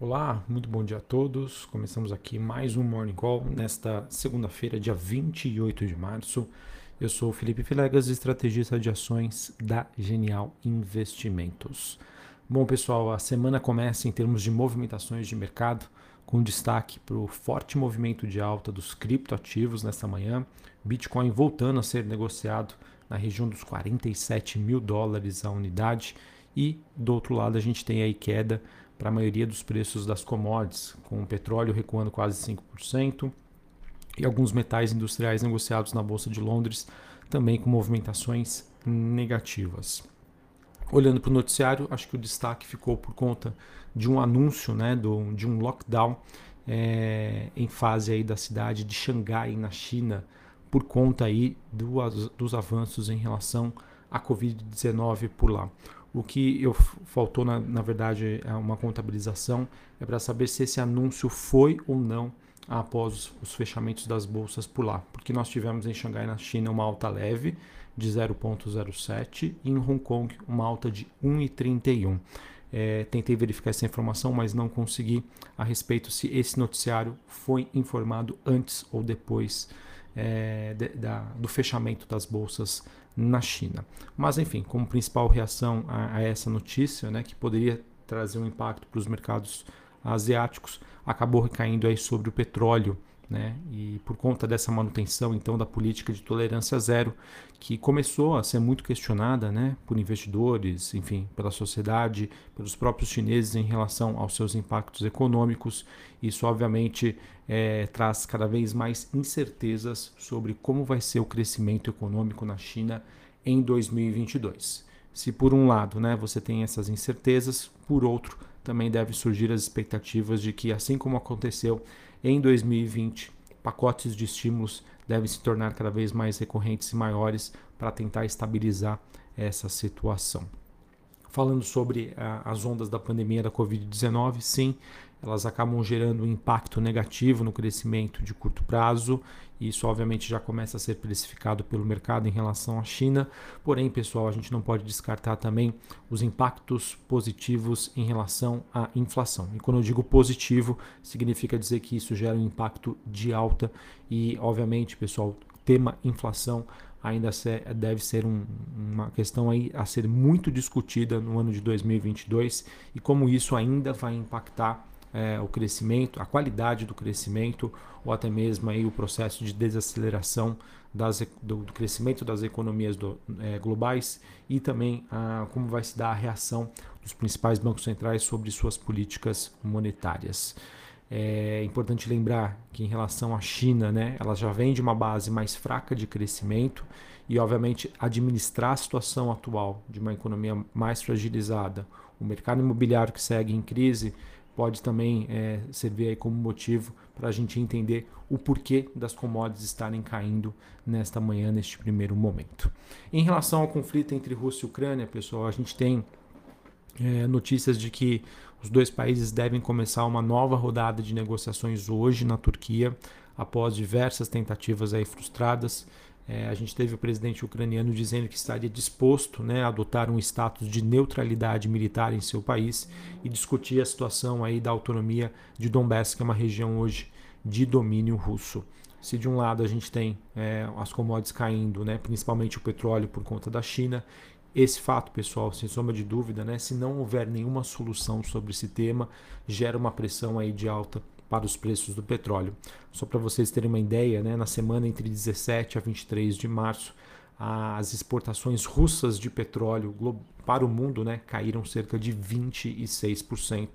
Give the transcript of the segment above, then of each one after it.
Olá, muito bom dia a todos. Começamos aqui mais um Morning Call nesta segunda-feira, dia 28 de março. Eu sou Felipe Filegas, estrategista de ações da Genial Investimentos. Bom, pessoal, a semana começa em termos de movimentações de mercado, com destaque para o forte movimento de alta dos criptoativos nesta manhã. Bitcoin voltando a ser negociado na região dos 47 mil dólares a unidade. E do outro lado, a gente tem aí queda para a maioria dos preços das commodities, com o petróleo recuando quase 5% e alguns metais industriais negociados na Bolsa de Londres também com movimentações negativas. Olhando para o noticiário, acho que o destaque ficou por conta de um anúncio né, do, de um lockdown é, em fase aí da cidade de Xangai, na China, por conta aí do, dos avanços em relação à Covid-19 por lá. O que eu faltou, na, na verdade, é uma contabilização, é para saber se esse anúncio foi ou não após os, os, fechamentos das bolsas por lá. Porque nós tivemos em Xangai, na China, uma alta leve de 0,07 e em Hong Kong uma alta de 1,31. É, tentei verificar essa informação, mas não consegui a respeito se esse noticiário foi informado antes ou depois é, de, da, do fechamento das bolsas na China. Mas, enfim, como principal reação a, a essa notícia, né, que poderia trazer um impacto para os mercados asiáticos, acabou recaindo aí sobre o petróleo. Né? E por conta dessa manutenção então da política de tolerância zero, que começou a ser muito questionada né, por investidores, enfim, pela sociedade, pelos próprios chineses em relação aos seus impactos econômicos, isso obviamente é, traz cada vez mais incertezas sobre como vai ser o crescimento econômico na China em 2022. Se por um lado né, você tem essas incertezas, por outro também deve surgir as expectativas de que, assim como aconteceu em 2020, pacotes de estímulos devem se tornar cada vez mais recorrentes e maiores para tentar estabilizar essa situação. Falando sobre as ondas da pandemia da Covid-19, sim, elas acabam gerando um impacto negativo no crescimento de curto prazo. Isso, obviamente, já começa a ser precificado pelo mercado em relação à China. Porém, pessoal, a gente não pode descartar também os impactos positivos em relação à inflação. E quando eu digo positivo, significa dizer que isso gera um impacto de alta. E, obviamente, pessoal, tema inflação ainda deve ser um, uma questão aí a ser muito discutida no ano de 2022 e como isso ainda vai impactar é, o crescimento, a qualidade do crescimento ou até mesmo aí o processo de desaceleração das, do, do crescimento das economias do, é, globais e também a, como vai se dar a reação dos principais bancos centrais sobre suas políticas monetárias. É importante lembrar que em relação à China, né, ela já vem de uma base mais fraca de crescimento e, obviamente, administrar a situação atual de uma economia mais fragilizada, o mercado imobiliário que segue em crise, pode também é, servir aí como motivo para a gente entender o porquê das commodities estarem caindo nesta manhã, neste primeiro momento. Em relação ao conflito entre Rússia e Ucrânia, pessoal, a gente tem é, notícias de que os dois países devem começar uma nova rodada de negociações hoje na Turquia, após diversas tentativas aí frustradas. É, a gente teve o presidente ucraniano dizendo que estaria disposto né, a adotar um status de neutralidade militar em seu país e discutir a situação aí da autonomia de Donbass, que é uma região hoje de domínio russo. Se de um lado a gente tem é, as commodities caindo, né, principalmente o petróleo por conta da China, esse fato, pessoal, sem sombra de dúvida, né, se não houver nenhuma solução sobre esse tema, gera uma pressão aí de alta para os preços do petróleo. Só para vocês terem uma ideia, né, na semana entre 17 a 23 de março, as exportações russas de petróleo para o mundo né, caíram cerca de 26%.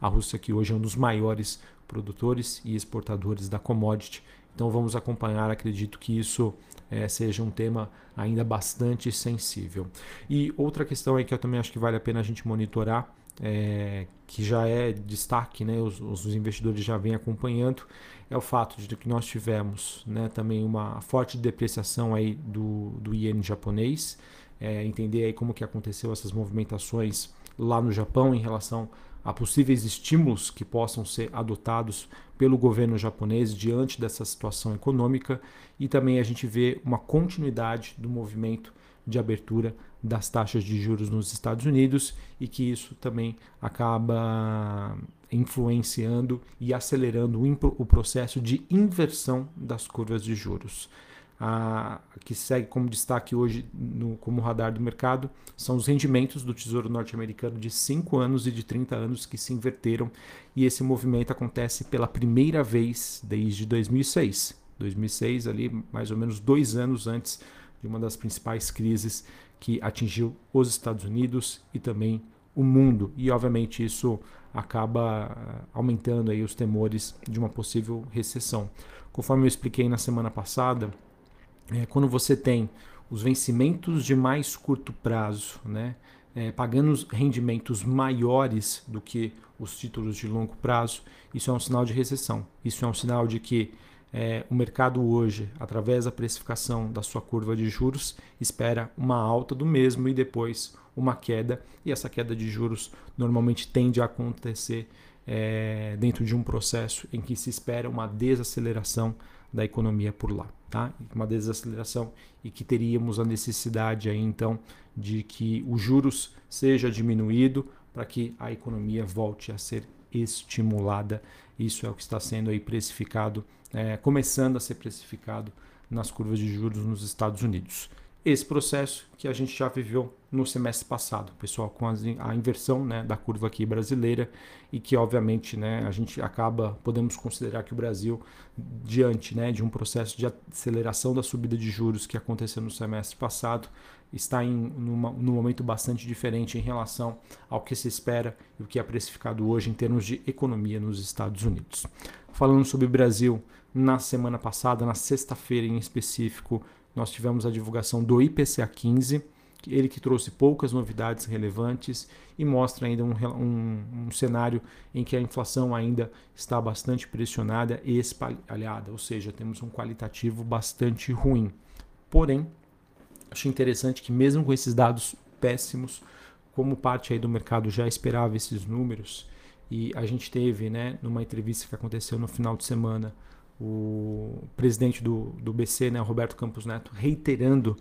A Rússia, que hoje é um dos maiores produtores e exportadores da commodity. Então vamos acompanhar, acredito que isso é, seja um tema ainda bastante sensível. E outra questão aí que eu também acho que vale a pena a gente monitorar é, que já é destaque, né, os, os, investidores já vêm acompanhando, é o fato de que nós tivemos né, também uma forte depreciação aí do, do iene japonês, é, entender aí como que aconteceu essas movimentações lá no Japão em relação a possíveis estímulos que possam ser adotados pelo governo japonês diante dessa situação econômica. E também a gente vê uma continuidade do movimento de abertura das taxas de juros nos Estados Unidos e que isso também acaba influenciando e acelerando o processo de inversão das curvas de juros. A, que segue como destaque hoje no, como radar do mercado são os rendimentos do Tesouro Norte-Americano de 5 anos e de 30 anos que se inverteram e esse movimento acontece pela primeira vez desde 2006. 2006 ali mais ou menos dois anos antes de uma das principais crises que atingiu os Estados Unidos e também o mundo e obviamente isso acaba eh, aumentando aí os temores de uma possível recessão. Conforme eu expliquei na semana passada, é, quando você tem os vencimentos de mais curto prazo, né, é, pagando rendimentos maiores do que os títulos de longo prazo, isso é um sinal de recessão. Isso é um sinal de que é, o mercado hoje, através da precificação da sua curva de juros, espera uma alta do mesmo e depois uma queda. E essa queda de juros normalmente tende a acontecer é, dentro de um processo em que se espera uma desaceleração da economia por lá, tá? Uma desaceleração e que teríamos a necessidade aí então de que os juros seja diminuído para que a economia volte a ser estimulada. Isso é o que está sendo aí precificado, é, começando a ser precificado nas curvas de juros nos Estados Unidos. Esse processo que a gente já viveu no semestre passado, pessoal, com a inversão né, da curva aqui brasileira e que obviamente né, a gente acaba, podemos considerar que o Brasil, diante né, de um processo de aceleração da subida de juros que aconteceu no semestre passado, está em numa, num momento bastante diferente em relação ao que se espera e o que é precificado hoje em termos de economia nos Estados Unidos. Falando sobre o Brasil, na semana passada, na sexta-feira em específico, nós tivemos a divulgação do IPCA 15, ele que trouxe poucas novidades relevantes e mostra ainda um, um, um, cenário em que a inflação ainda está bastante pressionada e espalhada, ou seja, temos um qualitativo bastante ruim. Porém, acho interessante que mesmo com esses dados péssimos, como parte aí do mercado já esperava esses números, e a gente teve, né, numa entrevista que aconteceu no final de semana, o presidente do, do BC, né, Roberto Campos Neto, reiterando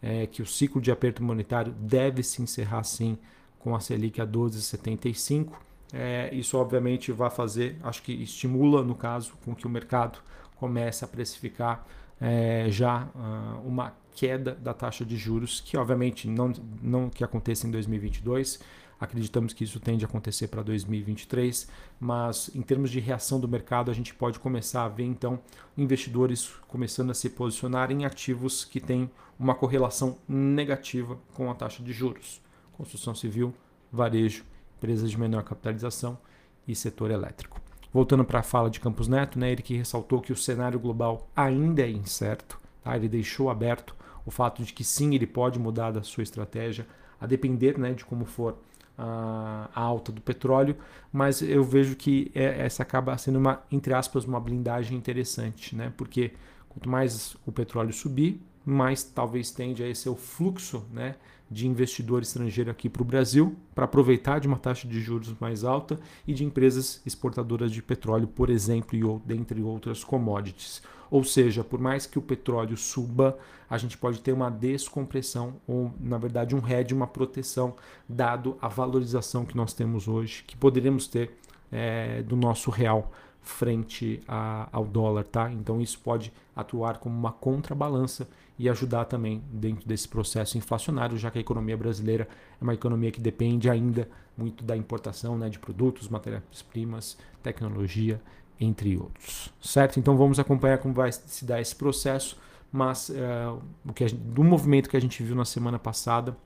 é, que o ciclo de aperto monetário deve se encerrar sim com a Selic a 12,75. É, isso obviamente vai fazer, acho que estimula no caso com que o mercado comece a precificar é, já uh, uma queda da taxa de juros, que obviamente não, não que aconteça em 2022, Acreditamos que isso tende a acontecer para 2023, mas em termos de reação do mercado, a gente pode começar a ver então investidores começando a se posicionar em ativos que têm uma correlação negativa com a taxa de juros. Construção civil, varejo, empresas de menor capitalização e setor elétrico. Voltando para a fala de Campos Neto, né, ele que ressaltou que o cenário global ainda é incerto, tá? ele deixou aberto o fato de que sim, ele pode mudar da sua estratégia, a depender né, de como for a, alta do petróleo, mas eu vejo que é, essa acaba sendo uma, entre aspas, uma blindagem interessante, né? Porque quanto mais o petróleo subir, mais talvez tende a esse o fluxo, né? de investidor estrangeiro aqui para o Brasil para aproveitar de uma taxa de juros mais alta e de empresas exportadoras de petróleo, por exemplo, e ou, dentre outras commodities. Ou seja, por mais que o petróleo suba, a gente pode ter uma descompressão ou, na verdade, um hedge, uma proteção, dado a valorização que nós temos hoje, que poderemos ter é, do nosso real frente a, ao dólar, tá? Então isso pode atuar como uma contrabalança e ajudar também dentro desse processo inflacionário, já que a economia brasileira é uma economia que depende ainda muito da importação né, de produtos, matérias-primas, tecnologia, entre outros. Certo? Então vamos acompanhar como vai se dar esse processo, mas uh, o que gente, do movimento que a gente viu na semana passada,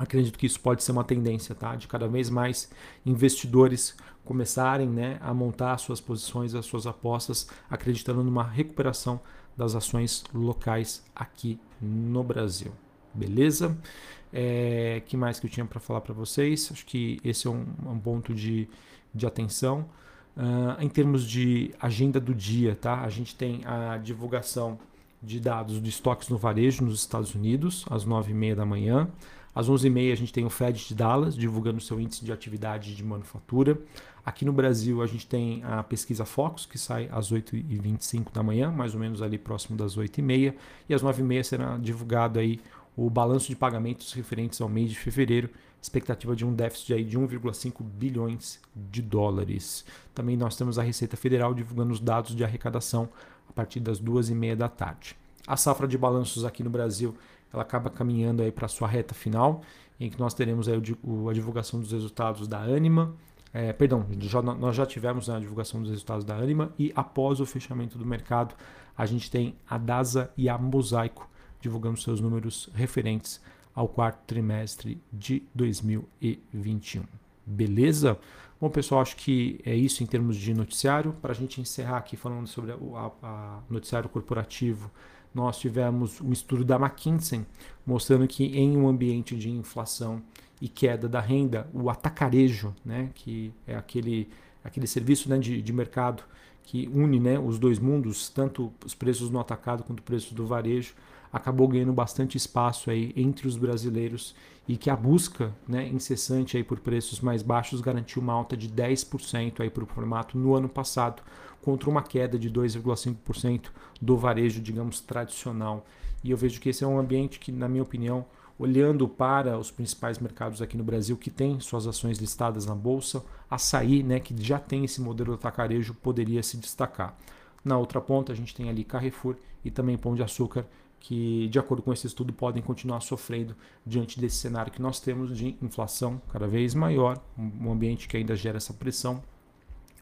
acredito que isso pode ser uma tendência, tá? De cada vez mais investidores começarem né, a montar suas posições, as suas apostas, acreditando numa recuperação das ações locais aqui no Brasil. Beleza? É, que mais que eu tinha para falar para vocês? Acho que esse é um, um ponto de, de atenção. Uh, em termos de agenda do dia, tá? a gente tem a divulgação de dados de estoques no varejo nos Estados Unidos, às 9h30 da manhã. Às 11h30 a gente tem o Fed de Dallas divulgando seu índice de atividade de manufatura. Aqui no Brasil a gente tem a pesquisa Focus, que sai às 8h25 da manhã, mais ou menos ali próximo das 8h30. E às 9h30 será divulgado aí o balanço de pagamentos referentes ao mês de fevereiro, expectativa de um déficit aí de 1,5 bilhões de dólares. Também nós temos a Receita Federal divulgando os dados de arrecadação a partir das duas e meia da tarde. A safra de balanços aqui no Brasil ela acaba caminhando aí para sua reta final, em que nós teremos aí a divulgação dos resultados da Anima, é, perdão, já, nós já tivemos a divulgação dos resultados da Anima e após o fechamento do mercado, a gente tem a DASA e a Mosaico divulgando seus números referentes ao quarto trimestre de 2021. Beleza? Bom, pessoal, acho que é isso em termos de noticiário. Para a gente encerrar aqui falando sobre o noticiário corporativo, nós tivemos um estudo da McKinsey mostrando que em um ambiente de inflação e queda da renda, o atacarejo, né, que é aquele, aquele serviço né, de, de mercado que une né, os dois mundos, tanto os preços no atacado quanto os preços do varejo, acabou ganhando bastante espaço aí entre os brasileiros e que a busca né, incessante aí por preços mais baixos garantiu uma alta de 10% aí para o formato no ano passado, contra uma queda de 2,5% do varejo, digamos, tradicional. E eu vejo que esse é um ambiente que, na minha opinião, olhando para os principais mercados aqui no Brasil que têm suas ações listadas na bolsa, açaí, né, que já tem esse modelo de atacarejo, poderia se destacar. Na outra ponta, a gente tem ali Carrefour e também Pão de Açúcar, que, de acordo com esse estudo, podem continuar sofrendo diante desse cenário que nós temos de inflação cada vez maior, um ambiente que ainda gera essa pressão,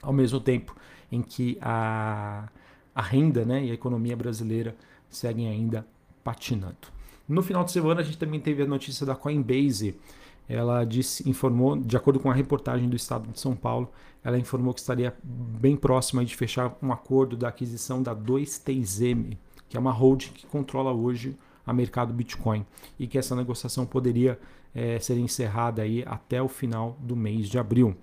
ao mesmo tempo em que a, a renda né, e a economia brasileira seguem ainda patinando. No final de semana, a gente também teve a notícia da Coinbase. Ela disse, informou, de acordo com a reportagem do Estado de São Paulo, ela informou que estaria bem próxima de fechar um acordo da aquisição da 2TM, que é uma holding que controla hoje a mercado Bitcoin e que essa negociação poderia é, ser encerrada aí até o final do mês de abril.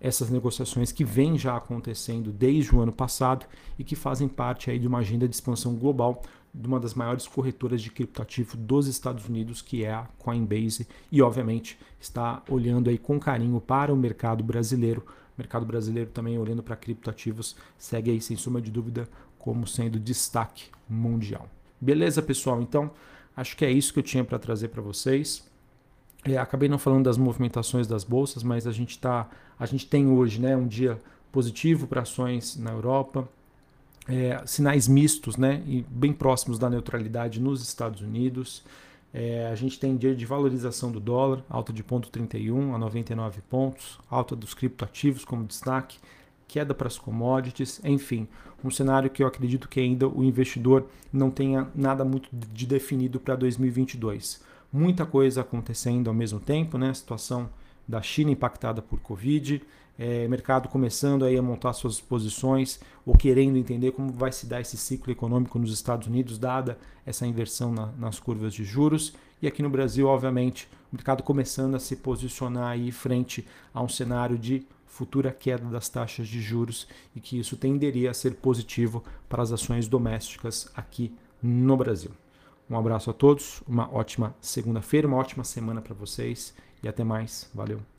Essas negociações que vêm já acontecendo desde o ano passado e que fazem parte aí de uma agenda de expansão global de uma das maiores corretoras de criptoativo dos Estados Unidos, que é a Coinbase, e obviamente está olhando aí com carinho para o mercado brasileiro. O mercado brasileiro também olhando para criptoativos segue aí sem sombra de dúvida como sendo destaque mundial. Beleza, pessoal? Então, acho que é isso que eu tinha para trazer para vocês. É, acabei não falando das movimentações das bolsas, mas a gente tá, a gente tem hoje, né, um dia positivo para ações na Europa, é, sinais mistos né, e bem próximos da neutralidade nos Estados Unidos. É, a gente tem dia de valorização do dólar, alta de 0,31 a 99 pontos, alta dos criptoativos como destaque, queda para as commodities, enfim, um cenário que eu acredito que ainda o investidor não tenha nada muito de definido para 2022. Muita coisa acontecendo ao mesmo tempo, né? A situação da China impactada por Covid, é, mercado começando aí a montar suas posições ou querendo entender como vai se dar esse ciclo econômico nos Estados Unidos, dada essa inversão na, nas curvas de juros. E aqui no Brasil, obviamente, o mercado começando a se posicionar aí frente a um cenário de futura queda das taxas de juros e que isso tenderia a ser positivo para as ações domésticas aqui no Brasil. Um abraço a todos, uma ótima segunda-feira, uma ótima semana para vocês e até mais. Valeu!